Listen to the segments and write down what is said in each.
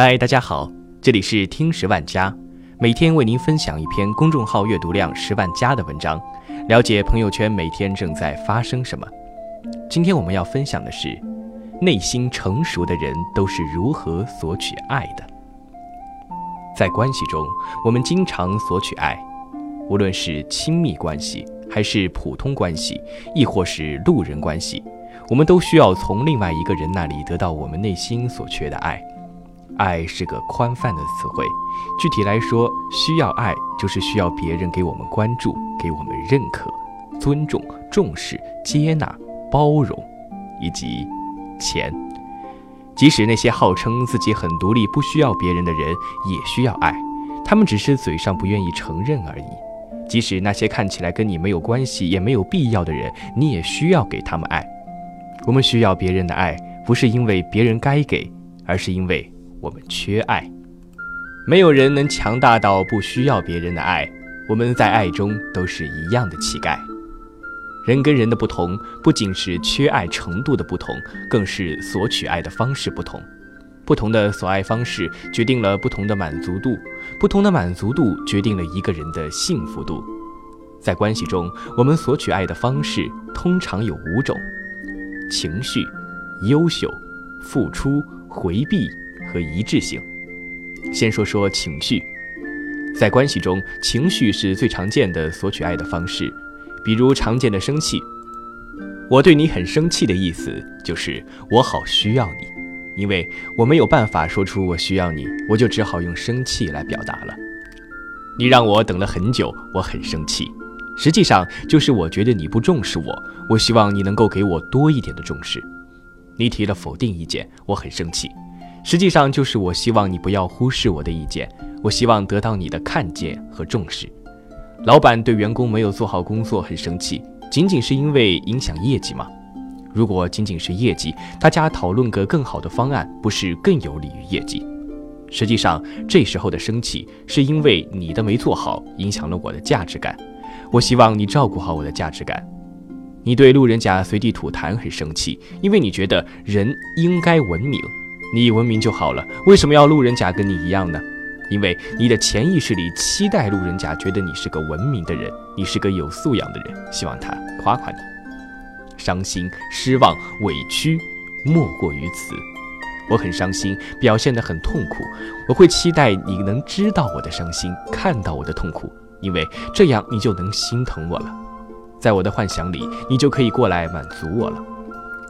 嗨，大家好，这里是听十万加，每天为您分享一篇公众号阅读量十万加的文章，了解朋友圈每天正在发生什么。今天我们要分享的是，内心成熟的人都是如何索取爱的。在关系中，我们经常索取爱，无论是亲密关系，还是普通关系，亦或是路人关系，我们都需要从另外一个人那里得到我们内心所缺的爱。爱是个宽泛的词汇，具体来说，需要爱就是需要别人给我们关注，给我们认可、尊重、重视、接纳、包容，以及钱。即使那些号称自己很独立、不需要别人的人，也需要爱，他们只是嘴上不愿意承认而已。即使那些看起来跟你没有关系、也没有必要的人，你也需要给他们爱。我们需要别人的爱，不是因为别人该给，而是因为。我们缺爱，没有人能强大到不需要别人的爱。我们在爱中都是一样的乞丐。人跟人的不同，不仅是缺爱程度的不同，更是索取爱的方式不同。不同的索爱方式，决定了不同的满足度；不同的满足度，决定了一个人的幸福度。在关系中，我们索取爱的方式通常有五种：情绪、优秀、付出、回避。和一致性。先说说情绪，在关系中，情绪是最常见的索取爱的方式。比如常见的生气，我对你很生气的意思就是我好需要你，因为我没有办法说出我需要你，我就只好用生气来表达了。你让我等了很久，我很生气。实际上就是我觉得你不重视我，我希望你能够给我多一点的重视。你提了否定意见，我很生气。实际上就是我希望你不要忽视我的意见，我希望得到你的看见和重视。老板对员工没有做好工作很生气，仅仅是因为影响业绩吗？如果仅仅是业绩，大家讨论个更好的方案，不是更有利于业绩？实际上这时候的生气是因为你的没做好，影响了我的价值感。我希望你照顾好我的价值感。你对路人甲随地吐痰很生气，因为你觉得人应该文明。你文明就好了，为什么要路人甲跟你一样呢？因为你的潜意识里期待路人甲觉得你是个文明的人，你是个有素养的人，希望他夸夸你。伤心、失望、委屈，莫过于此。我很伤心，表现得很痛苦。我会期待你能知道我的伤心，看到我的痛苦，因为这样你就能心疼我了。在我的幻想里，你就可以过来满足我了。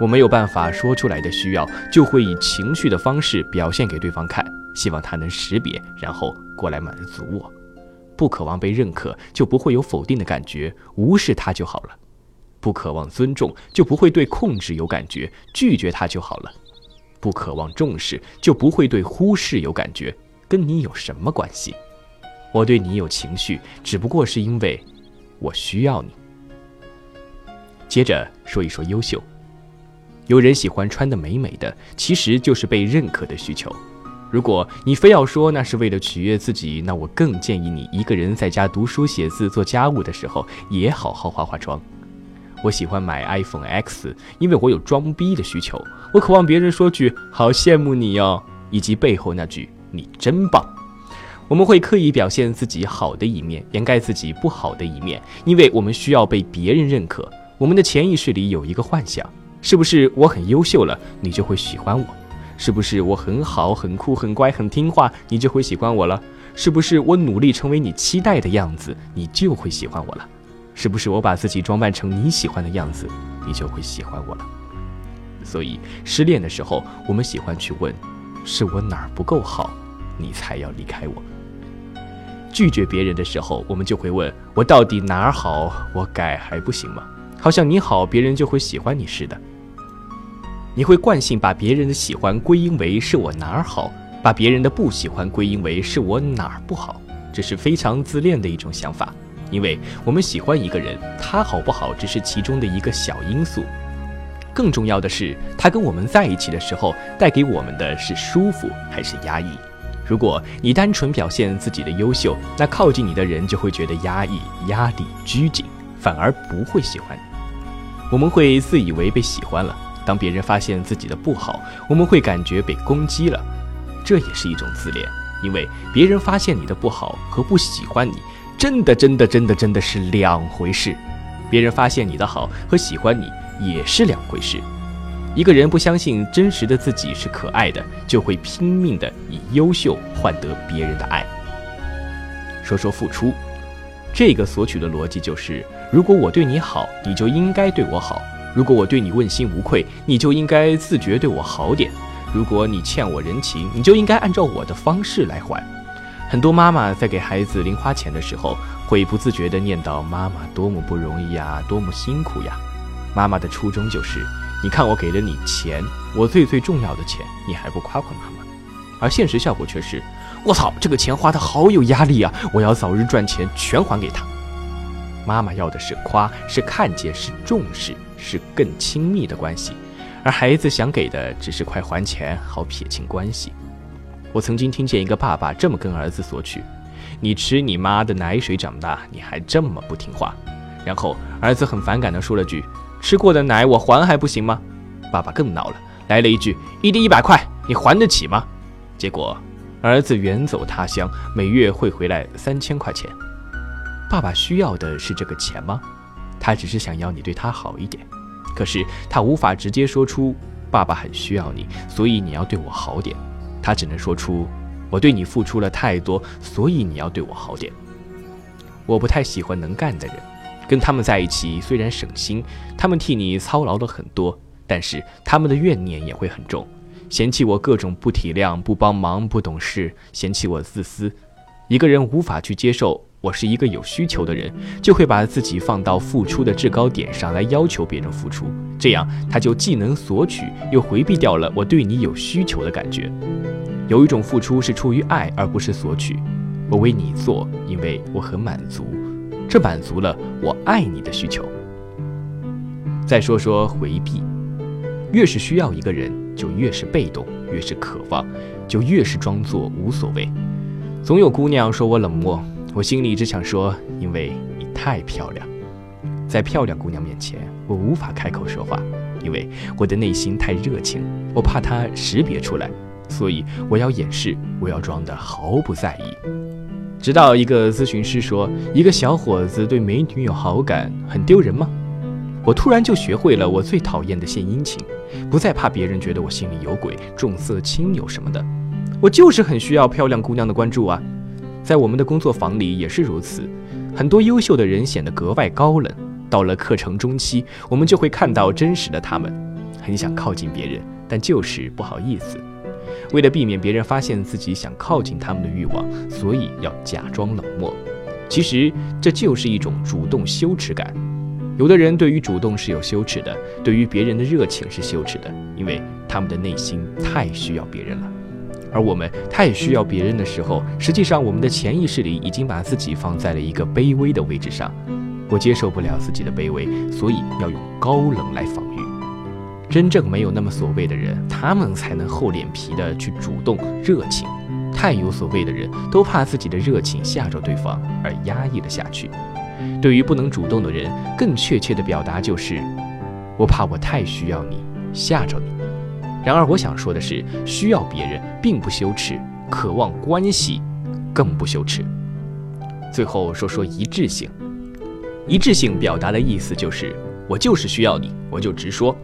我没有办法说出来的需要，就会以情绪的方式表现给对方看，希望他能识别，然后过来满足我。不渴望被认可，就不会有否定的感觉，无视他就好了；不渴望尊重，就不会对控制有感觉，拒绝他就好了；不渴望重视，就不会对忽视有感觉，跟你有什么关系？我对你有情绪，只不过是因为我需要你。接着说一说优秀。有人喜欢穿的美美的，其实就是被认可的需求。如果你非要说那是为了取悦自己，那我更建议你一个人在家读书写字、做家务的时候也好好化化妆。我喜欢买 iPhone X，因为我有装逼的需求。我渴望别人说句“好羡慕你哟”，以及背后那句“你真棒”。我们会刻意表现自己好的一面，掩盖自己不好的一面，因为我们需要被别人认可。我们的潜意识里有一个幻想。是不是我很优秀了，你就会喜欢我？是不是我很好、很酷、很乖、很听话，你就会喜欢我了？是不是我努力成为你期待的样子，你就会喜欢我了？是不是我把自己装扮成你喜欢的样子，你就会喜欢我了？所以失恋的时候，我们喜欢去问：是我哪儿不够好，你才要离开我？拒绝别人的时候，我们就会问：我到底哪儿好？我改还不行吗？好像你好，别人就会喜欢你似的。你会惯性把别人的喜欢归因为是我哪儿好，把别人的不喜欢归因为是我哪儿不好，这是非常自恋的一种想法。因为我们喜欢一个人，他好不好只是其中的一个小因素，更重要的是他跟我们在一起的时候带给我们的是舒服还是压抑。如果你单纯表现自己的优秀，那靠近你的人就会觉得压抑、压力、拘谨，反而不会喜欢你。我们会自以为被喜欢了。当别人发现自己的不好，我们会感觉被攻击了。这也是一种自恋，因为别人发现你的不好和不喜欢你，真的真的真的真的是两回事。别人发现你的好和喜欢你也是两回事。一个人不相信真实的自己是可爱的，就会拼命的以优秀换得别人的爱。说说付出，这个索取的逻辑就是：如果我对你好，你就应该对我好；如果我对你问心无愧，你就应该自觉对我好点；如果你欠我人情，你就应该按照我的方式来还。很多妈妈在给孩子零花钱的时候，会不自觉地念叨：“妈妈多么不容易呀，多么辛苦呀。”妈妈的初衷就是。你看，我给了你钱，我最最重要的钱，你还不夸夸妈妈？而现实效果却是，我操，这个钱花的好有压力啊！我要早日赚钱全还给他。妈妈要的是夸，是看见，是重视，是更亲密的关系，而孩子想给的只是快还钱，好撇清关系。我曾经听见一个爸爸这么跟儿子索取：“你吃你妈的奶水长大，你还这么不听话。”然后儿子很反感地说了句。吃过的奶我还还不行吗？爸爸更恼了，来了一句：“一滴一百块，你还得起吗？”结果，儿子远走他乡，每月会回来三千块钱。爸爸需要的是这个钱吗？他只是想要你对他好一点。可是他无法直接说出“爸爸很需要你，所以你要对我好点”。他只能说出“我对你付出了太多，所以你要对我好点”。我不太喜欢能干的人。跟他们在一起虽然省心，他们替你操劳了很多，但是他们的怨念也会很重，嫌弃我各种不体谅、不帮忙、不懂事，嫌弃我自私。一个人无法去接受我是一个有需求的人，就会把自己放到付出的制高点上来要求别人付出，这样他就既能索取，又回避掉了我对你有需求的感觉。有一种付出是出于爱，而不是索取。我为你做，因为我很满足。这满足了我爱你的需求。再说说回避，越是需要一个人，就越是被动；越是渴望，就越是装作无所谓。总有姑娘说我冷漠，我心里只想说，因为你太漂亮。在漂亮姑娘面前，我无法开口说话，因为我的内心太热情，我怕她识别出来，所以我要掩饰，我要装得毫不在意。直到一个咨询师说：“一个小伙子对美女有好感，很丢人吗？”我突然就学会了我最讨厌的献殷勤，不再怕别人觉得我心里有鬼、重色轻友什么的。我就是很需要漂亮姑娘的关注啊！在我们的工作坊里也是如此，很多优秀的人显得格外高冷。到了课程中期，我们就会看到真实的他们，很想靠近别人，但就是不好意思。为了避免别人发现自己想靠近他们的欲望，所以要假装冷漠。其实这就是一种主动羞耻感。有的人对于主动是有羞耻的，对于别人的热情是羞耻的，因为他们的内心太需要别人了。而我们太需要别人的时候，实际上我们的潜意识里已经把自己放在了一个卑微的位置上。我接受不了自己的卑微，所以要用高冷来防御。真正没有那么所谓的人，他们才能厚脸皮的去主动热情。太有所谓的人都怕自己的热情吓着对方而压抑了下去。对于不能主动的人，更确切的表达就是：我怕我太需要你，吓着你。然而我想说的是，需要别人并不羞耻，渴望关系更不羞耻。最后说说一致性，一致性表达的意思就是：我就是需要你，我就直说。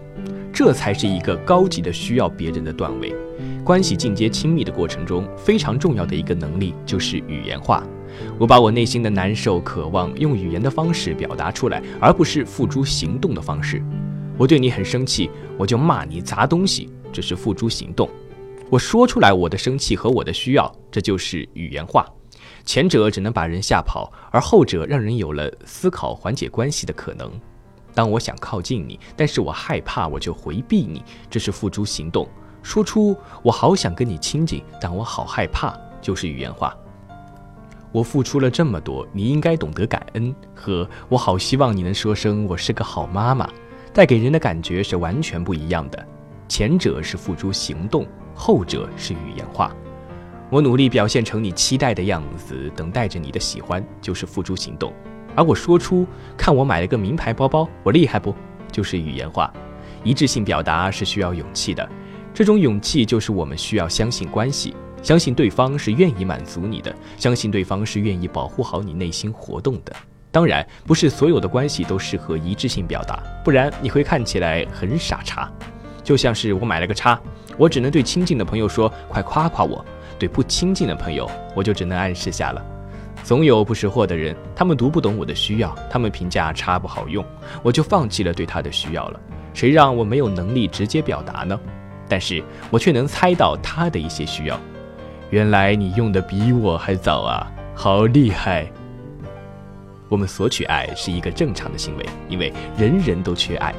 这才是一个高级的需要别人的段位。关系进阶亲密的过程中，非常重要的一个能力就是语言化。我把我内心的难受、渴望用语言的方式表达出来，而不是付诸行动的方式。我对你很生气，我就骂你砸东西，这是付诸行动。我说出来我的生气和我的需要，这就是语言化。前者只能把人吓跑，而后者让人有了思考缓解关系的可能。当我想靠近你，但是我害怕，我就回避你，这是付诸行动。说出我好想跟你亲近，但我好害怕，就是语言化。我付出了这么多，你应该懂得感恩。和我好希望你能说声我是个好妈妈，带给人的感觉是完全不一样的。前者是付诸行动，后者是语言化。我努力表现成你期待的样子，等待着你的喜欢，就是付诸行动。而我说出“看我买了个名牌包包，我厉害不”，就是语言化。一致性表达是需要勇气的，这种勇气就是我们需要相信关系，相信对方是愿意满足你的，相信对方是愿意保护好你内心活动的。当然，不是所有的关系都适合一致性表达，不然你会看起来很傻叉。就像是我买了个叉，我只能对亲近的朋友说“快夸夸我”，对不亲近的朋友，我就只能暗示下了。总有不识货的人，他们读不懂我的需要，他们评价叉不好用，我就放弃了对他的需要了。谁让我没有能力直接表达呢？但是我却能猜到他的一些需要。原来你用的比我还早啊，好厉害！我们索取爱是一个正常的行为，因为人人都缺爱。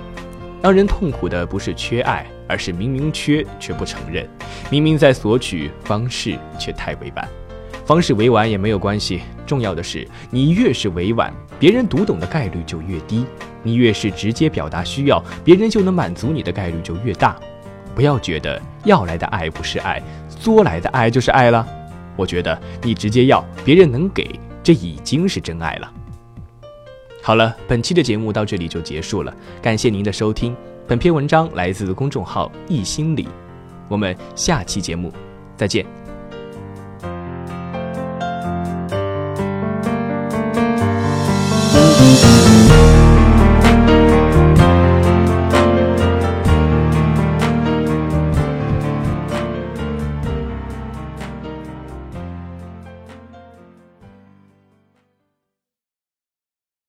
让人痛苦的不是缺爱，而是明明缺却不承认，明明在索取，方式却太委婉。方式委婉也没有关系，重要的是你越是委婉，别人读懂的概率就越低；你越是直接表达需要，别人就能满足你的概率就越大。不要觉得要来的爱不是爱，作来的爱就是爱了。我觉得你直接要，别人能给，这已经是真爱了。好了，本期的节目到这里就结束了，感谢您的收听。本篇文章来自公众号“易心理”，我们下期节目再见。